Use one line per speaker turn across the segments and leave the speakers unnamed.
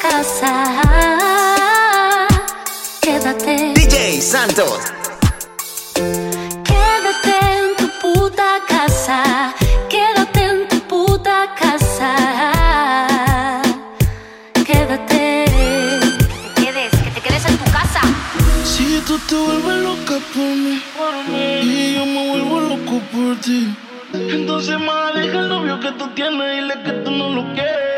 casa. Quédate.
DJ Santos.
Quédate en tu puta casa. Quédate en tu puta casa. Quédate. Que te quedes, que te quedes en tu casa.
Si tú te vuelves loca por mí, y yo me vuelvo loco por ti. Entonces, más deja el novio que tú tienes y dile que tú no lo quieres.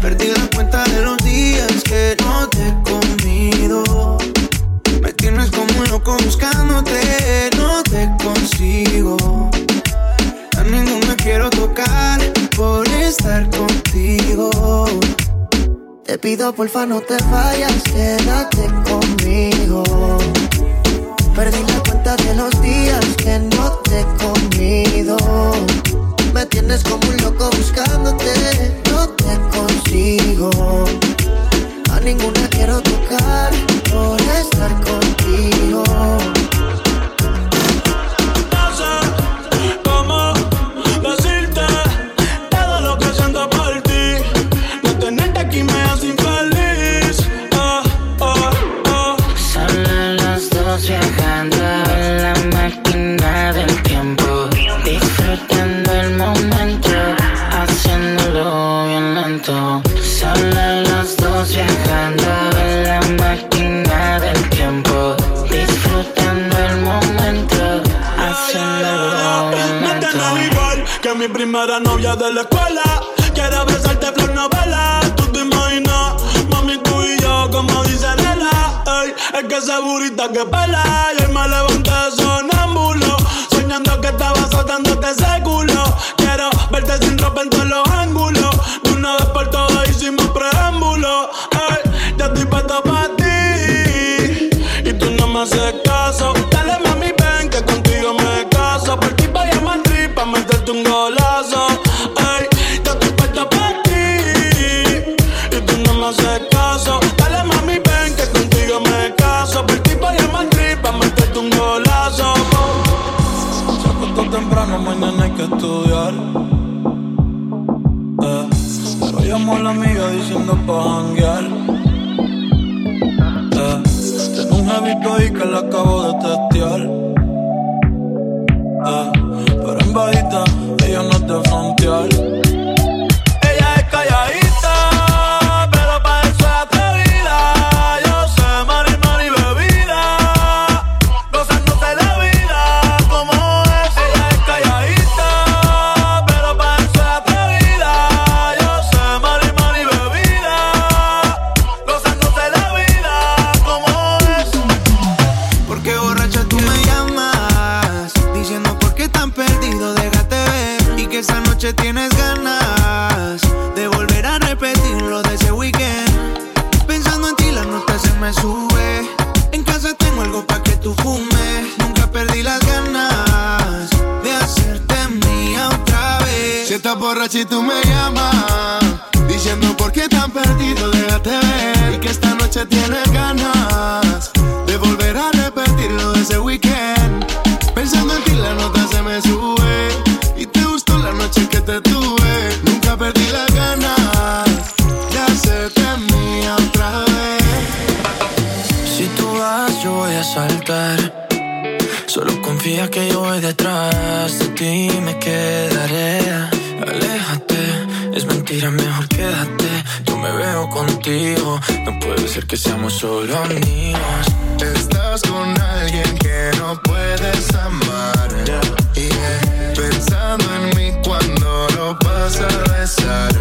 Perdí la cuenta de los días que no te he comido. Me tienes como loco buscándote, no te consigo. A ninguna quiero tocar por estar contigo. Te pido porfa no te vayas, quédate conmigo. Perdí la cuenta de los días que no te he comido. Tienes como un loco buscándote,
Son las dos viajando en la máquina del tiempo. Disfrutando el momento, haciéndolo bien
No
lento.
te no igual que mi primera novia de la escuela. Quiero besarte flor novela. Tú te imaginas, mami, tú y yo, como dice Lela. Ey, es que esa que pela. Y hoy me levanté sonámbulo. Soñando que estaba soltándote ese culo. Quiero verte sin ropa en todos los caso. Dale, mami, ven que contigo me caso. Por ti voy a Madrid meterte un golazo. Ey, ya estoy puesto para ti. Y tú no me haces caso. Dale, mami, ven que contigo me caso. Por ti voy a Madrid pa' meterte un golazo. Se acostó temprano, mañana hay que estudiar. Eh, pero a la amiga diciendo pa'. Jevito ahí que la acabo de testear.
Tú me Estás
con alguien que no puedes amar. Y pensando en mí cuando lo vas a besar.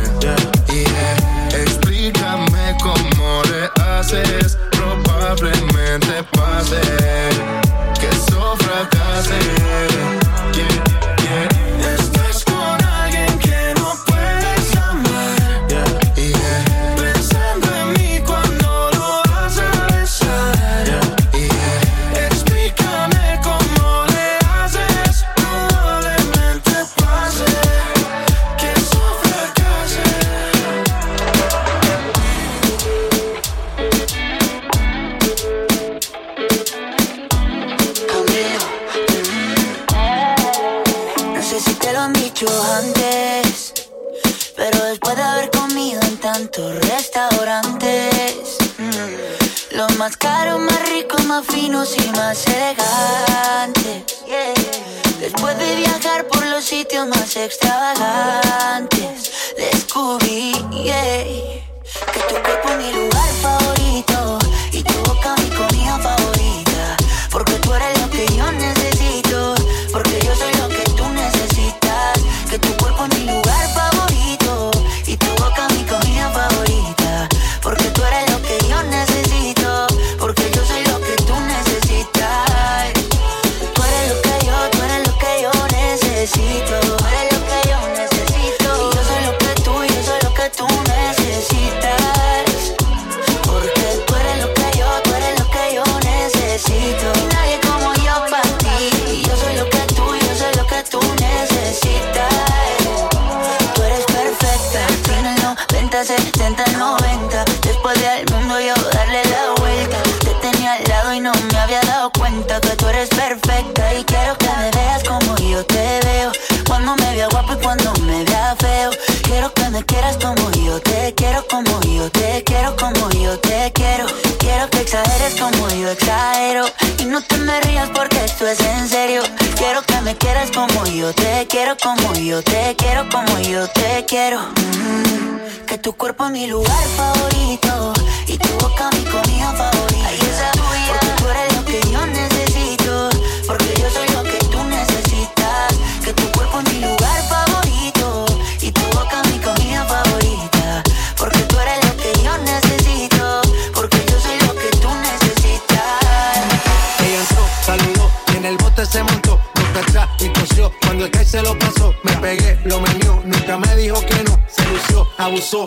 Y explícame cómo le haces. Probablemente pase que eso fracase. Yeah, yeah.
Y más elegantes. Después de viajar por los sitios más extravagantes, descubrí que tu cuerpo es mi lugar favorito y tu boca mi comida favorita. Porque tú eres lo que yo necesito, porque yo soy lo que tú necesitas. Que tu yo te quiero, como yo te quiero. Mm, que tu cuerpo es mi lugar favorito. Y tu boca mi comida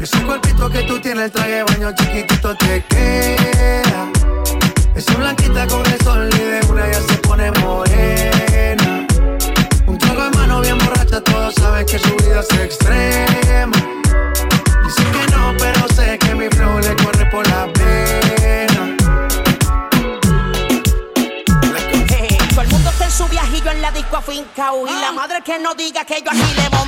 Ese cuerpito que tú tienes, el traje de baño chiquitito te queda. Esa blanquita con el sol y de una ya se pone morena. Un trago en mano bien borracha, todos saben que su vida es extrema. Dicen que no, pero sé que mi flow le corre por la pena.
Todo el mundo está en su viajillo en la disco afincao Y la madre que no diga que yo aquí le he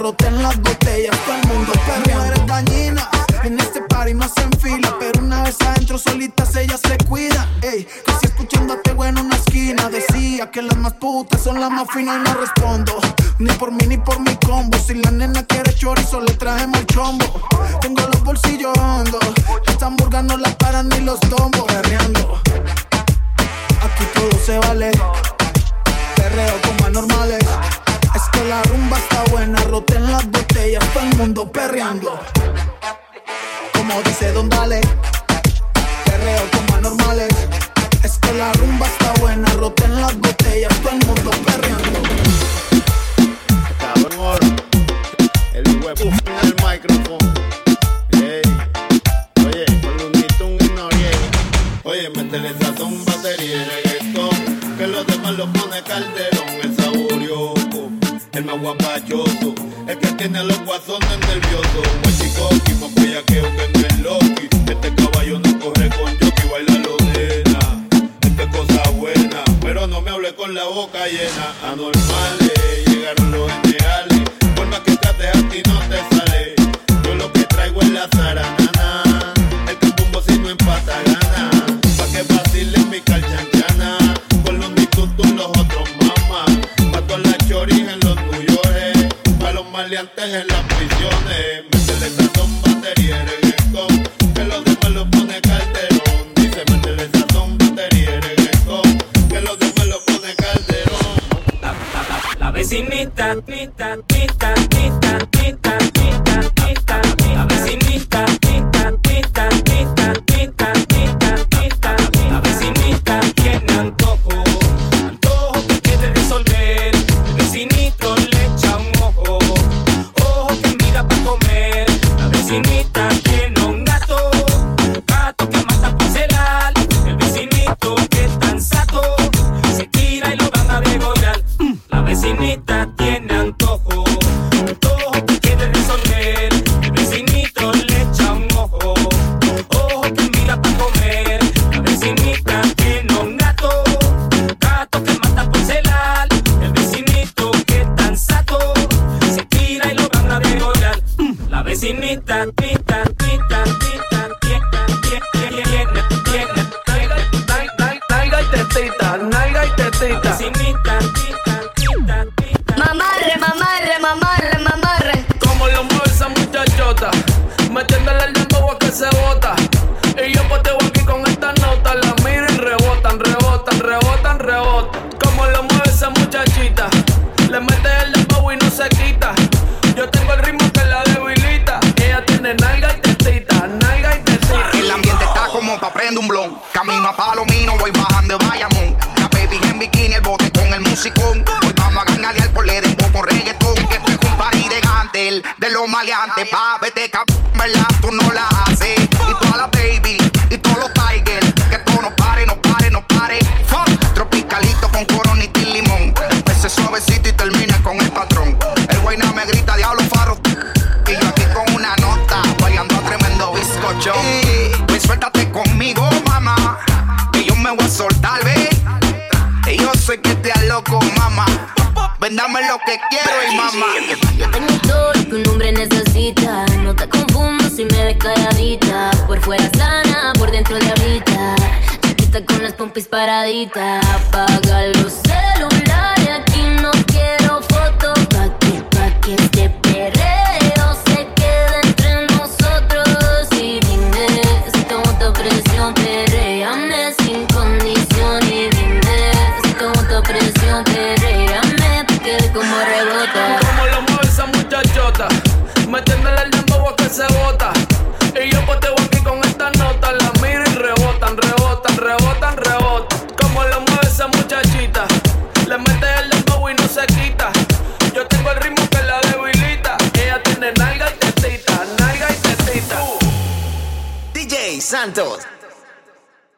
roten las botellas, todo el mundo perreando. eres dañina, en este party no se enfila, pero una vez adentro solitas ellas se cuida. Ey, que si escuchándote bueno en una esquina decía que las más putas son las más finas y no respondo. Ni por mí ni por mi combo. Si la nena quiere chorizo, le traemos el chombo. Tengo los bolsillos hondos. Esta hamburga no la paran ni los tombos. Mundo perreando. Como dice Don Dale.
Los guasones nerviosos. Un chico que más bellaqueo que no es Loki. Este caballo no corre con jockey, baila lo nena. Esto es cosa buena, pero no me hable con la boca llena. Anormales, maleantes en las prisiones. Métele sazón, batería reggaetón. Que los demás lo pone calderón. Dice, métele sazón, batería reggaetón. Que los demás lo pone calderón.
La vecinita, nita, nita, la
Mamarre, mamarre, mamarre, mamarre.
Como esa muchachota, metiéndole el dembow a que se bota.
Camino a Palomino, voy bajando de Bayamón. La baby en bikini, el bote con el musicón. Hoy vamos a ganarle al pole de con reggaetón. Que esto es un party de gantel, de los maleantes. Pa' vete, cap, ¿verdad? Tú no la Vendame lo que quiero y mamá.
Yo tengo todo lo que un hombre necesita. No te confundas si me ves calladita. Por fuera sana, por dentro de ahorita. Chiquita con las pompis paraditas. Apaga los celulares,
se bota. Y yo poteo aquí con esta nota, la miro y rebotan, rebotan, rebotan, rebotan. Como lo mueve esa muchachita, le mete el dembow y no se quita. Yo tengo el ritmo que la debilita. Ella tiene nalga y tetita, nalga y tetita.
DJ Santos.